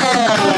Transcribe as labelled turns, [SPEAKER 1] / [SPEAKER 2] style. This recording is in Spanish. [SPEAKER 1] Gracias.